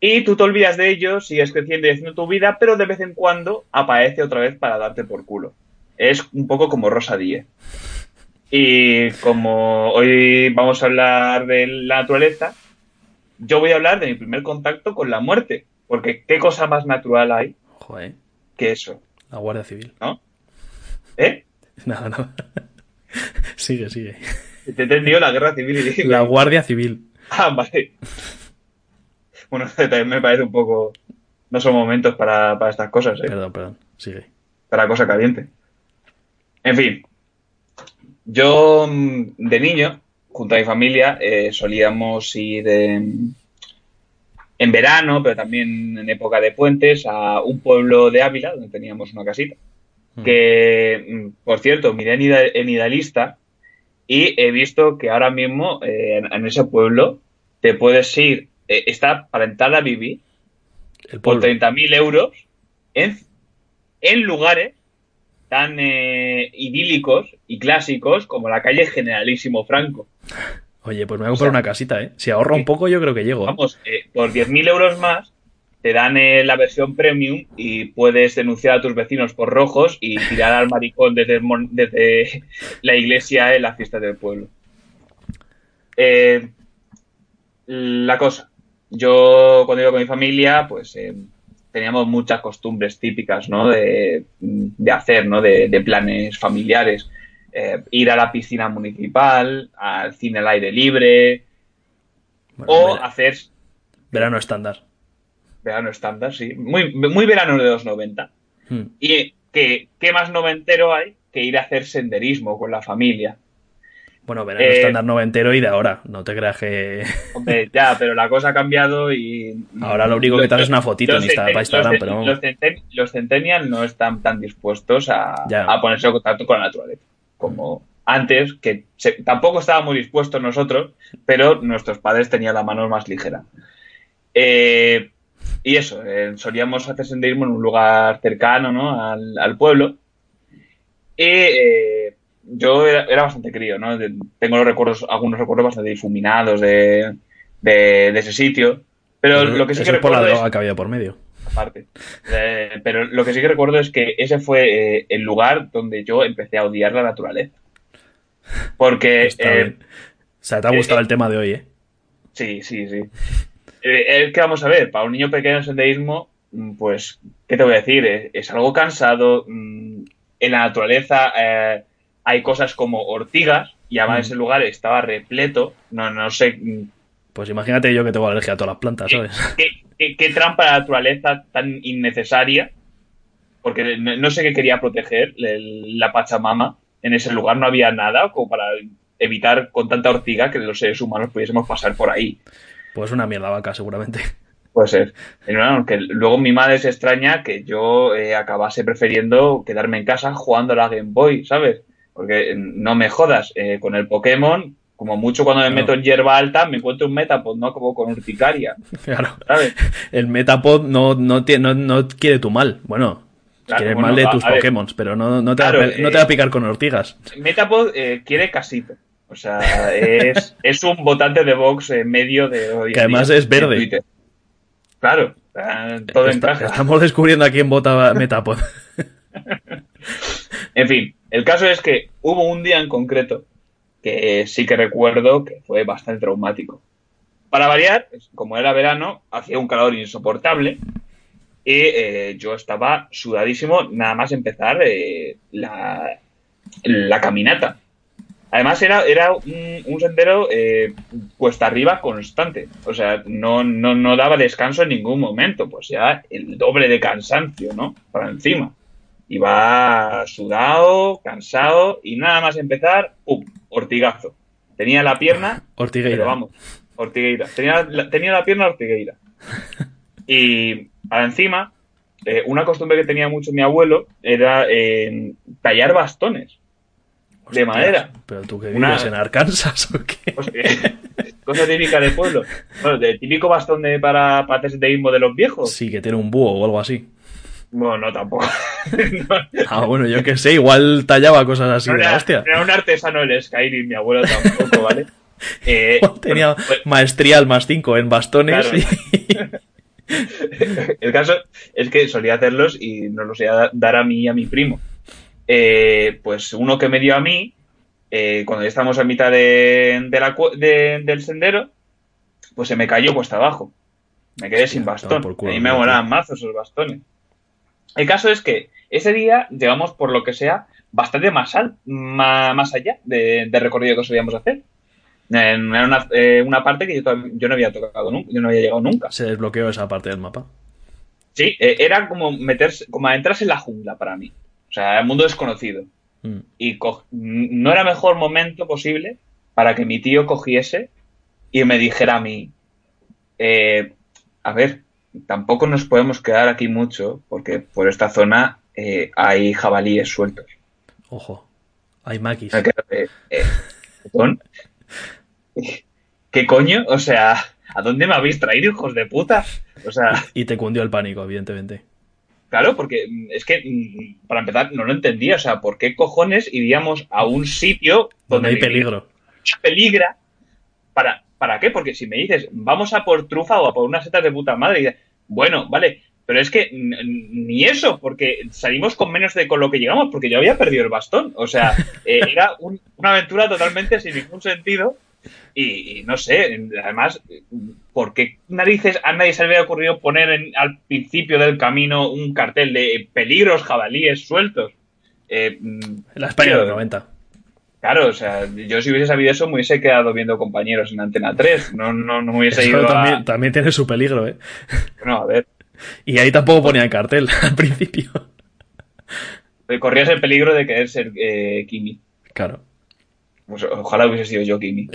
Y tú te olvidas de ello, sigues creciendo y haciendo tu vida, pero de vez en cuando aparece otra vez para darte por culo. Es un poco como Rosa Díez. Y como hoy vamos a hablar de la naturaleza, yo voy a hablar de mi primer contacto con la muerte. Porque qué cosa más natural hay Joder, que eso, la Guardia Civil. ¿no? ¿Eh? Nada, no. sigue, sigue. Te he entendido la guerra civil y La Guardia Civil. Ah, vale. Bueno, también me parece un poco... No son momentos para, para estas cosas, ¿eh? Perdón, perdón. Sigue. Para cosa caliente. En fin. Yo, mm, de niño, junto a mi familia, eh, solíamos ir en, en verano, pero también en época de puentes, a un pueblo de Ávila, donde teníamos una casita. Que, mm, por cierto, miré en, Idealista y he visto que ahora mismo eh, en, en ese pueblo te puedes ir, eh, está para entrar a vivir El por pueblo. 30.000 euros en, en lugares tan eh, idílicos y clásicos como la calle Generalísimo Franco. Oye, pues me voy a comprar una casita, ¿eh? Si ahorro un poco, yo creo que llego. ¿eh? Vamos, eh, por 10.000 euros más te dan eh, la versión premium y puedes denunciar a tus vecinos por rojos y tirar al maricón desde, desde la iglesia en las fiestas del pueblo. La cosa, yo cuando iba con mi familia, pues teníamos muchas costumbres típicas, ¿no? De, de hacer, ¿no? De, de planes familiares. Eh, ir a la piscina municipal, al cine al aire libre, Bueno, o hacer verano estándar. verano estándar, sí. Muy, muy verano de los 90. Hmm. Y que, ¿qué más noventero hay que ir a hacer senderismo con la familia? Bueno, verano Eh, estándar noventero y de ahora. No te creas que. Hombre, ya, pero la cosa ha cambiado y... Ahora lo único que haces es una fotito en Insta- centen- para Instagram, los, pero los, centen- los centennials no están tan dispuestos a, a ponerse en contacto con la naturaleza. Como antes, que se- tampoco estábamos dispuestos nosotros, pero nuestros padres tenían la mano más ligera. Eh, y eso, eh, solíamos hacer senderismo en un lugar cercano ¿no? al, al pueblo. Y eh, yo era, era bastante crío, ¿no? De- Tengo los recuerdos, algunos recuerdos bastante difuminados de, de, de ese sitio. Pero lo que sí Eso que es por la recuerdo es droga que había por medio. aparte. Eh, pero lo que sí que recuerdo es que ese fue eh, el lugar donde yo empecé a odiar la naturaleza. Porque, eh. O sea, te ha gustado el tema de hoy, ¿eh? sí, sí, sí. Es que vamos a ver, para un niño pequeño en senderismo, mm, pues, ¿qué te voy a decir? Es, es algo cansado. mm, En la naturaleza eh, hay cosas como ortigas y además Mm. ese lugar estaba repleto. No, no sé mm, Pues imagínate yo que tengo alergia a todas las plantas, ¿sabes? ¿Qué, qué, qué trampa de naturaleza tan innecesaria? Porque no, sé qué quería proteger la Pachamama. En ese lugar no había nada como para evitar con tanta ortiga que los seres humanos pudiésemos pasar por ahí. Pues una mierda vaca, seguramente. Puede ser. Que luego mi madre se extraña que yo eh, acabase prefiriendo quedarme en casa jugando a la Game Boy, ¿sabes? Porque eh, no me jodas, eh, con el Pokémon, como mucho cuando me No. meto en hierba alta, me encuentro un Metapod, ¿no? Como con urticaria, Claro. ¿sabes? El Metapod no, no, no, no quiere tu mal. Bueno, Claro, quiere bueno, mal de tus. Pokémon, pero no, no, te va a Claro, pe- no te va eh, a picar con ortigas. Metapod eh, quiere casito. O sea, es, es un votante de Vox en medio de hoy Que además día es verde. Claro, todo Está- encaja. estamos descubriendo a quién vota Metapod. En fin, el caso es que hubo un día en concreto que sí que recuerdo que fue bastante traumático. Para variar, como era verano, hacía un calor insoportable y eh, yo estaba sudadísimo nada más empezar eh, la, caminata. Además era, era un, un sendero eh, cuesta arriba constante. O sea, no, no, no daba descanso en ningún momento. Pues ya el doble de cansancio, ¿no? Para encima. Iba sudado, cansado y nada más empezar, ¡pum! Ortigazo. Tenía la pierna, Ortigueira. pero vamos, ortigueira. Tenía la, tenía la pierna ortigueira. Y para encima, eh, una costumbre que tenía mucho mi abuelo era eh, tallar bastones de madera. Pero tú que Una- vives en Arkansas o qué? Cosa típica del pueblo. Bueno, del típico bastón de, para, para senderismo de los viejos. Sí, que tiene un búho o algo así. Bueno, no, tampoco. Ah, bueno, yo qué sé, igual tallaba cosas así No de la hostia. no era un artesano el Skyrim, mi abuelo tampoco, ¿vale? Eh, Tenía pues- maestría al más 5 en bastones Claro. y... El caso es que solía hacerlos y nos los solía dar a mí y a mi primo. Eh, pues uno que me dio a mí, eh, cuando ya estábamos a mitad de, de la de- del sendero, pues se me cayó cuesta abajo. Me quedé sin bastón. culo, a mí me molaban mazos esos bastones. El caso es que ese día llegamos, por lo que sea, bastante más, al, más, más allá de- del recorrido que solíamos hacer. Era una, eh, una parte que yo, yo no había tocado nunca, yo no había llegado nunca. Se desbloqueó esa parte del mapa. Sí, eh, era como meterse, como adentrarse en la jungla para mí. O sea, el mundo desconocido. Mm. Y no era mejor momento posible para que mi tío cogiese y me dijera a mí, eh, a ver, tampoco nos podemos quedar aquí mucho porque por esta zona eh, hay jabalíes sueltos. Ojo. Hay maquis. Eh, ¿perdón? ¿Qué coño? O sea, ¿a dónde me habéis traído, hijos de puta? O sea... Y te cundió el pánico, evidentemente. Claro, porque mm, es que, mm, para empezar, no lo entendía. O sea, ¿por qué cojones iríamos a un sitio Donde hay vivir peligro. peligra? ¿Para, ¿Para qué? Porque si me dices, vamos a por trufa o a por unas setas de puta madre, y dices, bueno, vale, pero es que ni eso, porque salimos con menos de con lo que llegamos, porque yo había perdido el bastón. O sea, eh, era un- una aventura totalmente sin ningún sentido. Y, y no sé, además, ¿por qué narices a nadie se le había ocurrido poner en- al principio del camino un cartel de peligros jabalíes sueltos? Eh, En la España de los 90. Claro, o sea, yo si hubiese sabido eso me hubiese quedado viendo compañeros en Antena 3. No, no, no me hubiese Eso ido también, a... también tiene su peligro, ¿eh? No, a ver, Y ahí tampoco ponía cartel al principio. corrías el peligro de querer ser eh, Kimi. Claro. Pues, ojalá hubiese sido yo Kimi.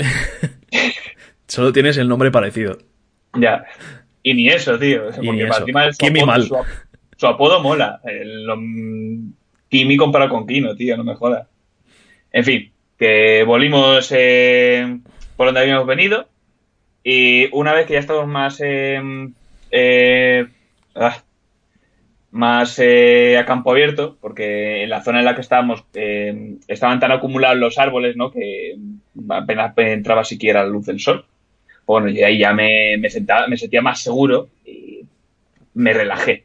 Solo tienes el nombre parecido. Ya. Y ni eso, tío. Y Porque ni para eso. encima el- su, Kimi apodo, mal. Su, ap- su apodo mola. El, lo- Kimi comparado con Kino, tío, no me jodas. En fin, que volvimos eh, por donde habíamos venido. Y una vez que ya estamos más. eh, eh, ah, más eh, a campo abierto, porque en la zona en la que estábamos eh, estaban tan acumulados los árboles, ¿no? Que apenas entraba siquiera la luz del sol. Bueno, y ahí ya me, sentaba- me sentía más seguro y me relajé.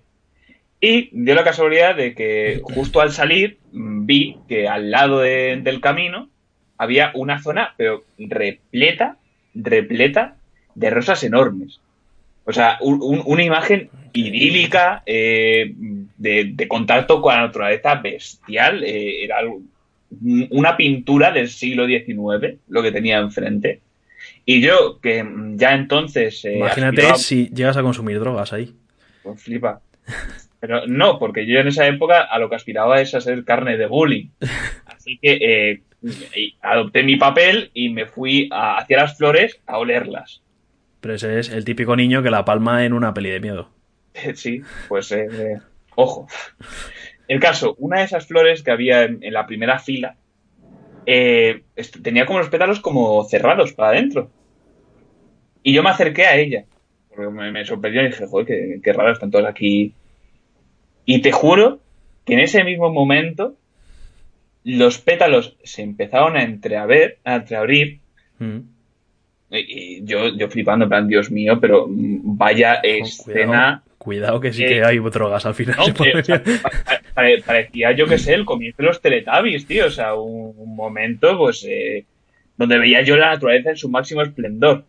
Y dio la casualidad de que justo al salir mm, vi que al lado de- del camino había una zona, pero repleta, repleta de rosas enormes. O sea, un- un- una imagen idílica, eh, de, de contacto con la naturaleza bestial. eh, era algo- una pintura del siglo XIX, lo que tenía enfrente. Y yo, que ya entonces... eh, Imagínate aspiraba- si llegas a consumir drogas ahí. pues flipa. Pero no, porque yo en esa época a lo que aspiraba es a ser carne de bullying. Así que y adopté mi papel y me fui a- hacia las flores a olerlas. Pero ese es el típico niño que la palma en una peli de miedo. Sí, pues eh, ojo. El caso, una de esas flores que había en, en la primera fila eh, tenía como los pétalos como cerrados para adentro. Y yo me acerqué a ella. Porque me, me sorprendió y dije, joder, qué, qué raro, están todos aquí. Y te juro que en ese mismo momento los pétalos se empezaron a entreaver, a entreabrir Mm. y y yo, yo flipando, en plan, Dios mío, pero vaya escena. Cuidado, cuidado que sí Eh, que hay drogas al final. No, que, o sea, pare- parecía, yo que sé, el comienzo de los Teletubbies, tío. O sea, un, un momento, pues, eh, donde veía yo la naturaleza en su máximo esplendor.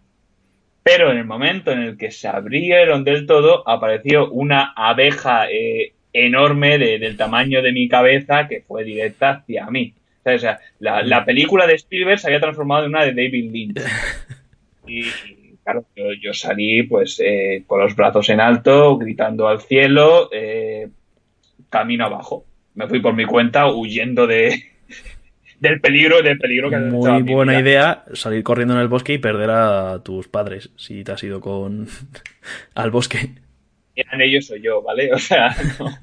Pero en el momento en el que se abrieron del todo, apareció una abeja eh, enorme de- del tamaño de mi cabeza que fue directa hacia mí. O sea, la, la película de Spielberg se había transformado en una de David Lynch. Y, claro, yo, yo salí pues eh, con los brazos en alto, gritando al cielo, eh, camino abajo. Me fui por mi cuenta huyendo de del peligro, del peligro que Muy buena idea salir corriendo en el bosque y perder a tus padres si te has ido con al bosque. Eran ellos o yo, ¿vale? O sea, no.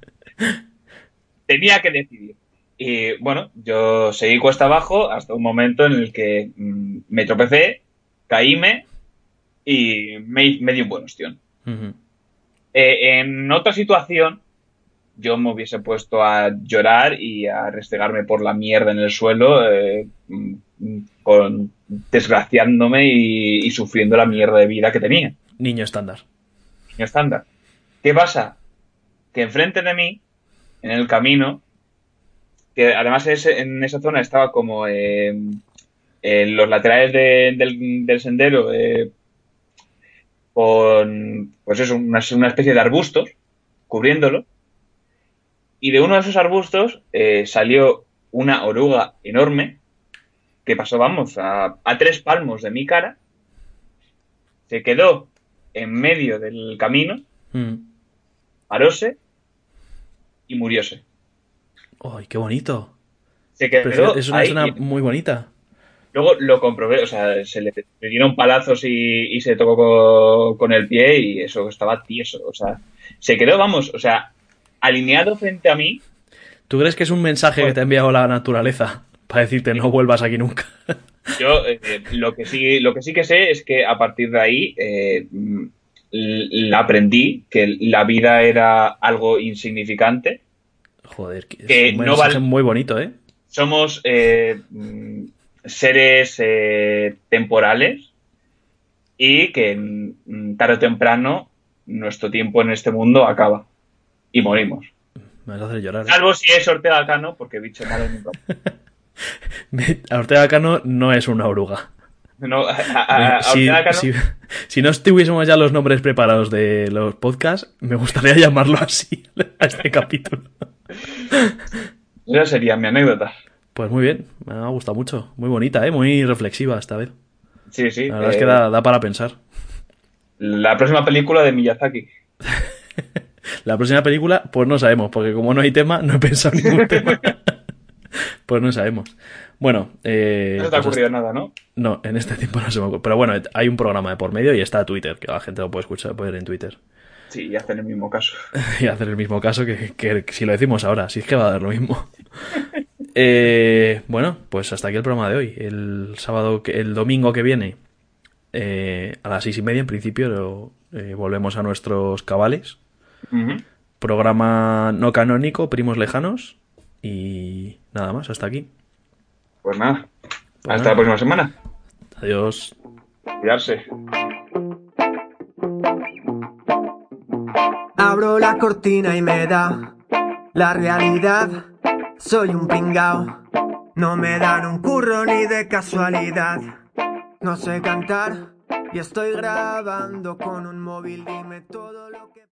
tenía que decidir. Y bueno, yo seguí cuesta abajo hasta un momento en el que mm, me tropecé, caíme y me, me di un buen ostión. Eh, en otra situación, yo me hubiese puesto a llorar y a restregarme por la mierda en el suelo, eh, mm, con, desgraciándome y, y sufriendo la mierda de vida que tenía. Niño estándar. Niño estándar. ¿Qué pasa? Que enfrente de mí, en el camino, que además en esa zona estaba como eh, en los laterales de- del, sendero eh, con, pues eso, una, una especie de arbustos cubriéndolo. Y de uno de esos arbustos eh, salió una oruga enorme que pasó, vamos, a, a tres palmos de mi cara. Se quedó en medio del camino, Mm. Paróse y murióse. Ay, qué bonito. Se quedó es una ahí y muy bonita. luego lo comprobé, o sea, se le, le dieron palazos y, y se tocó co- con, el pie y eso estaba tieso, o sea, se quedó, vamos, o sea, alineado frente a mí, ¿Tú crees que es un mensaje que te ha enviado la naturaleza para decirte no vuelvas aquí nunca? Yo eh, lo que sí lo que sí que sé es que a partir de ahí eh, aprendí que la vida era algo insignificante. Joder, que es Que un no mensaje val- muy bonito, ¿eh? Somos eh, mm, seres eh, temporales y que mm, tarde o temprano nuestro tiempo en este mundo acaba y morimos. Me vas a hacer llorar. ¿eh? Salvo si es Ortega Cano, porque bicho malo nunca. Ortega Cano no es una oruga. No, a, a- a si, Cano- si- si no estuviésemos ya los nombres preparados de los podcasts, me gustaría llamarlo así a este capítulo. esa sería mi anécdota. Pues muy bien, me ha gustado mucho. Muy bonita, ¿eh? Muy reflexiva esta vez. Sí, sí. La verdad es eh, que da, da para pensar. La próxima película de Miyazaki. La próxima película, pues no sabemos, porque como no hay tema, no he pensado en ningún tema. pues no sabemos. Bueno, eh, No te ha pues ocurrido nada, ¿no? No, en este tiempo no se me ocurre. Pero bueno, hay un programa de por medio y está Twitter, que la gente lo puede escuchar, puede ver en Twitter. Sí, y hacen el mismo caso. y hacer el mismo caso que, que si lo decimos ahora, si es que va a dar lo mismo. Eh, bueno, pues hasta aquí el programa de hoy. El sábado, el domingo que viene, eh, a las seis y media en principio, eh, volvemos a nuestros cabales. Programa no canónico, primos lejanos. Y nada más, hasta aquí. Pues nada. Pues Hasta nada. la próxima semana. Adiós. Cuidarse. Abro la cortina y me da la realidad. Soy un pringao. No me dan un curro ni de casualidad. No sé cantar y estoy grabando con un móvil. Dime todo lo que.